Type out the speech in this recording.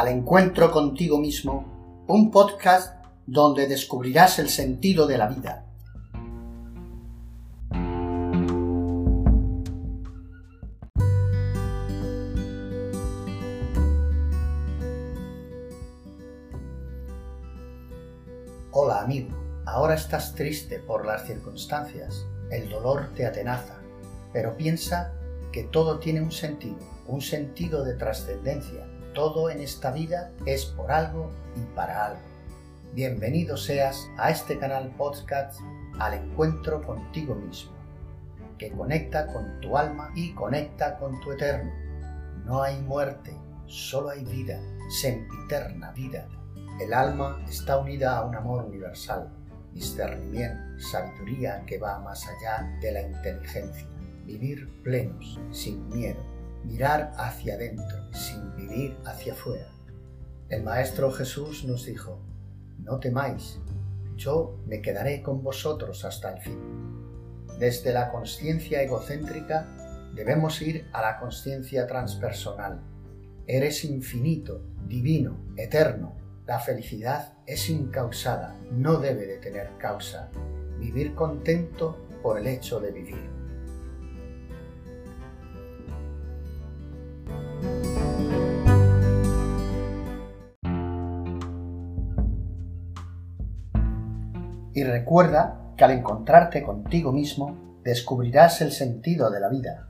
al encuentro contigo mismo, un podcast donde descubrirás el sentido de la vida. Hola amigo, ahora estás triste por las circunstancias, el dolor te atenaza, pero piensa que todo tiene un sentido, un sentido de trascendencia. Todo en esta vida es por algo y para algo. Bienvenido seas a este canal podcast al encuentro contigo mismo, que conecta con tu alma y conecta con tu eterno. No hay muerte, solo hay vida, sempiterna vida. El alma está unida a un amor universal, discernimiento, sabiduría que va más allá de la inteligencia vivir plenos, sin miedo, mirar hacia adentro, sin vivir hacia afuera. El Maestro Jesús nos dijo, no temáis, yo me quedaré con vosotros hasta el fin. Desde la conciencia egocéntrica debemos ir a la conciencia transpersonal. Eres infinito, divino, eterno. La felicidad es incausada, no debe de tener causa. Vivir contento por el hecho de vivir. Y recuerda que al encontrarte contigo mismo, descubrirás el sentido de la vida.